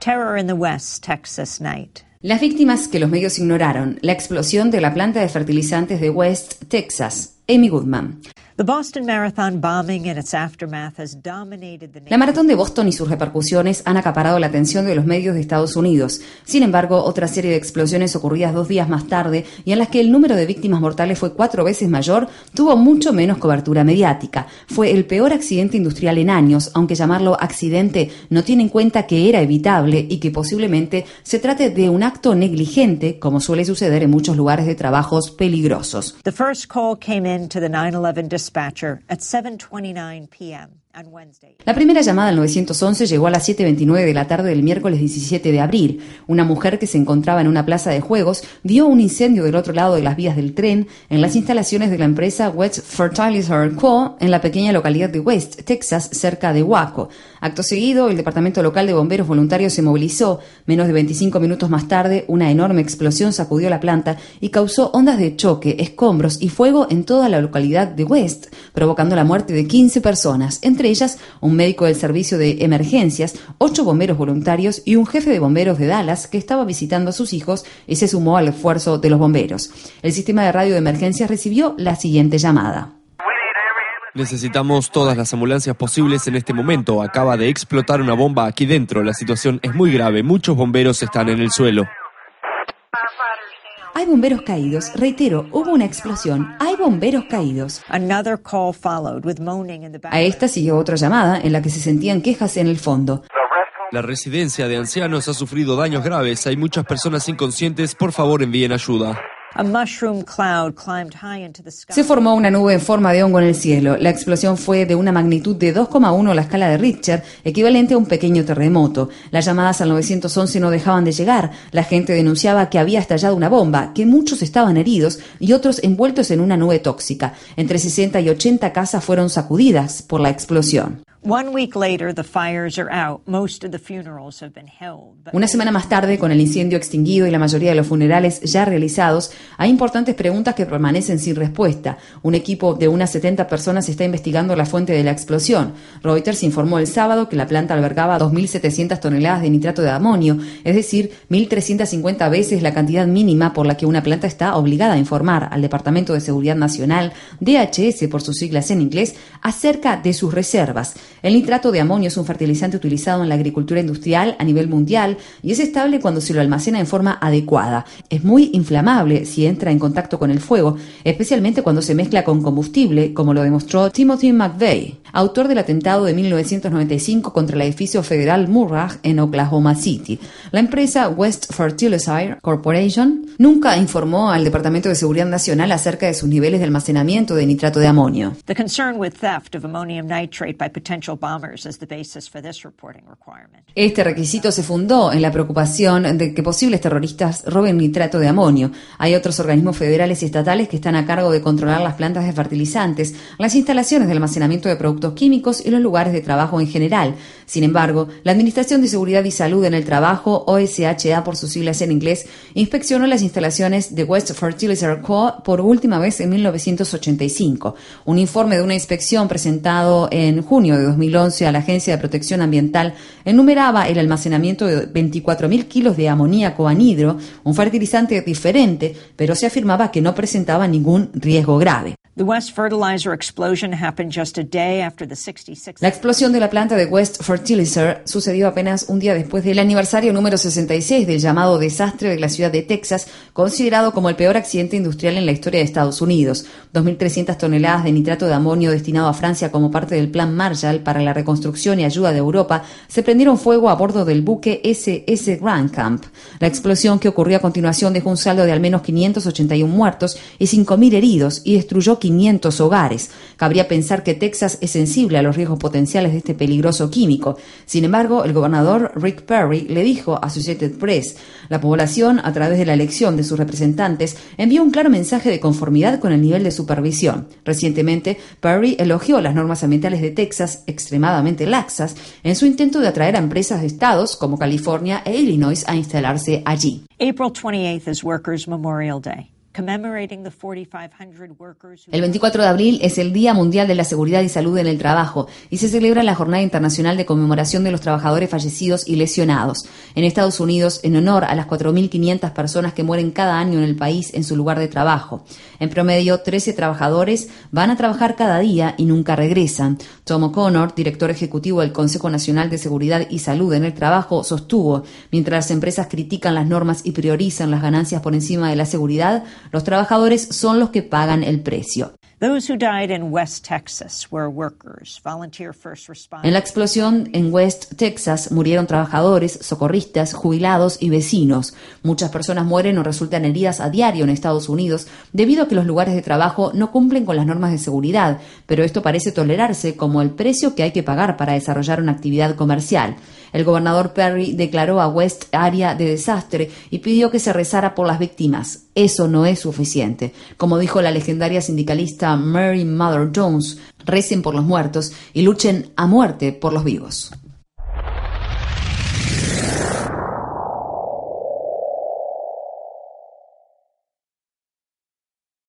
Terror in the West, Texas night. Las víctimas que los medios ignoraron, la explosión de la planta de fertilizantes de West Texas. Amy Goodman. La maratón de Boston y sus repercusiones han acaparado la atención de los medios de Estados Unidos. Sin embargo, otra serie de explosiones ocurridas dos días más tarde y en las que el número de víctimas mortales fue cuatro veces mayor, tuvo mucho menos cobertura mediática. Fue el peor accidente industrial en años, aunque llamarlo accidente no tiene en cuenta que era evitable y que posiblemente se trate de un acto negligente, como suele suceder en muchos lugares de trabajos peligrosos. The first call came in to the 9/11 dispatcher at 7:29 p.m. La primera llamada al 911 llegó a las 7.29 de la tarde del miércoles 17 de abril. Una mujer que se encontraba en una plaza de juegos vio un incendio del otro lado de las vías del tren en las instalaciones de la empresa West Fertilizer Co. en la pequeña localidad de West, Texas, cerca de Waco. Acto seguido, el Departamento Local de Bomberos Voluntarios se movilizó. Menos de 25 minutos más tarde, una enorme explosión sacudió la planta y causó ondas de choque, escombros y fuego en toda la localidad de West, provocando la muerte de 15 personas, ellas un médico del servicio de emergencias, ocho bomberos voluntarios y un jefe de bomberos de Dallas que estaba visitando a sus hijos y se sumó al esfuerzo de los bomberos. El sistema de radio de emergencias recibió la siguiente llamada. Necesitamos todas las ambulancias posibles en este momento. Acaba de explotar una bomba aquí dentro. La situación es muy grave. Muchos bomberos están en el suelo. Hay bomberos caídos. Reitero, hubo una explosión. Hay bomberos caídos. A esta siguió otra llamada en la que se sentían quejas en el fondo. La residencia de ancianos ha sufrido daños graves. Hay muchas personas inconscientes. Por favor, envíen ayuda. Se formó una nube en forma de hongo en el cielo. La explosión fue de una magnitud de 2,1 a la escala de Richter, equivalente a un pequeño terremoto. Las llamadas al 911 no dejaban de llegar. La gente denunciaba que había estallado una bomba, que muchos estaban heridos y otros envueltos en una nube tóxica. Entre 60 y 80 casas fueron sacudidas por la explosión. Una semana más tarde, con el incendio extinguido y la mayoría de los funerales ya realizados, hay importantes preguntas que permanecen sin respuesta. Un equipo de unas 70 personas está investigando la fuente de la explosión. Reuters informó el sábado que la planta albergaba 2.700 toneladas de nitrato de amonio, es decir, 1.350 veces la cantidad mínima por la que una planta está obligada a informar al Departamento de Seguridad Nacional, DHS por sus siglas en inglés, acerca de sus reservas. El nitrato de amonio es un fertilizante utilizado en la agricultura industrial a nivel mundial y es estable cuando se lo almacena en forma adecuada. Es muy inflamable si entra en contacto con el fuego, especialmente cuando se mezcla con combustible, como lo demostró Timothy McVeigh, autor del atentado de 1995 contra el edificio federal Murrah en Oklahoma City. La empresa West Fertilizer Corporation nunca informó al Departamento de Seguridad Nacional acerca de sus niveles de almacenamiento de nitrato de amonio. Este requisito se fundó en la preocupación de que posibles terroristas roben nitrato de amonio. Hay otros organismos federales y estatales que están a cargo de controlar las plantas de fertilizantes, las instalaciones de almacenamiento de productos químicos y los lugares de trabajo en general. Sin embargo, la Administración de Seguridad y Salud en el Trabajo, OSHA por sus siglas en inglés, inspeccionó las instalaciones de West Fertilizer Co. por última vez en 1985. Un informe de una inspección presentado en junio de 2011 a la Agencia de Protección Ambiental enumeraba el almacenamiento de 24.000 kilos de amoníaco anhidro, un fertilizante diferente, pero se afirmaba que no presentaba ningún riesgo grave. La explosión de la planta de West Fertilizer sucedió apenas un día después del aniversario número 66 del llamado desastre de la ciudad de Texas, considerado como el peor accidente industrial en la historia de Estados Unidos. 2.300 toneladas de nitrato de amonio destinado a Francia como parte del Plan Marshall para la reconstrucción y ayuda de Europa se prendieron fuego a bordo del buque SS Grand Camp. La explosión que ocurrió a continuación dejó un saldo de al menos 581 muertos y 5.000 heridos y destruyó 500 hogares. Cabría pensar que Texas es sensible a los riesgos potenciales de este peligroso químico. Sin embargo, el gobernador Rick Perry le dijo a Associated Press, la población, a través de la elección de sus representantes, envió un claro mensaje de conformidad con el nivel de supervisión. Recientemente, Perry elogió las normas ambientales de Texas, extremadamente laxas, en su intento de atraer a empresas de estados como California e Illinois a instalarse allí. April 28th is Workers' Memorial Day. El 24 de abril es el Día Mundial de la Seguridad y Salud en el Trabajo y se celebra la Jornada Internacional de Conmemoración de los Trabajadores Fallecidos y Lesionados. En Estados Unidos, en honor a las 4.500 personas que mueren cada año en el país en su lugar de trabajo. En promedio, 13 trabajadores van a trabajar cada día y nunca regresan. Tom O'Connor, director ejecutivo del Consejo Nacional de Seguridad y Salud en el Trabajo, sostuvo, mientras las empresas critican las normas y priorizan las ganancias por encima de la seguridad, los trabajadores son los que pagan el precio. En la explosión en West Texas murieron trabajadores, socorristas, jubilados y vecinos. Muchas personas mueren o resultan heridas a diario en Estados Unidos debido a que los lugares de trabajo no cumplen con las normas de seguridad, pero esto parece tolerarse como el precio que hay que pagar para desarrollar una actividad comercial. El gobernador Perry declaró a West área de desastre y pidió que se rezara por las víctimas. Eso no es suficiente. Como dijo la legendaria sindicalista Mary Mother Jones, recen por los muertos y luchen a muerte por los vivos.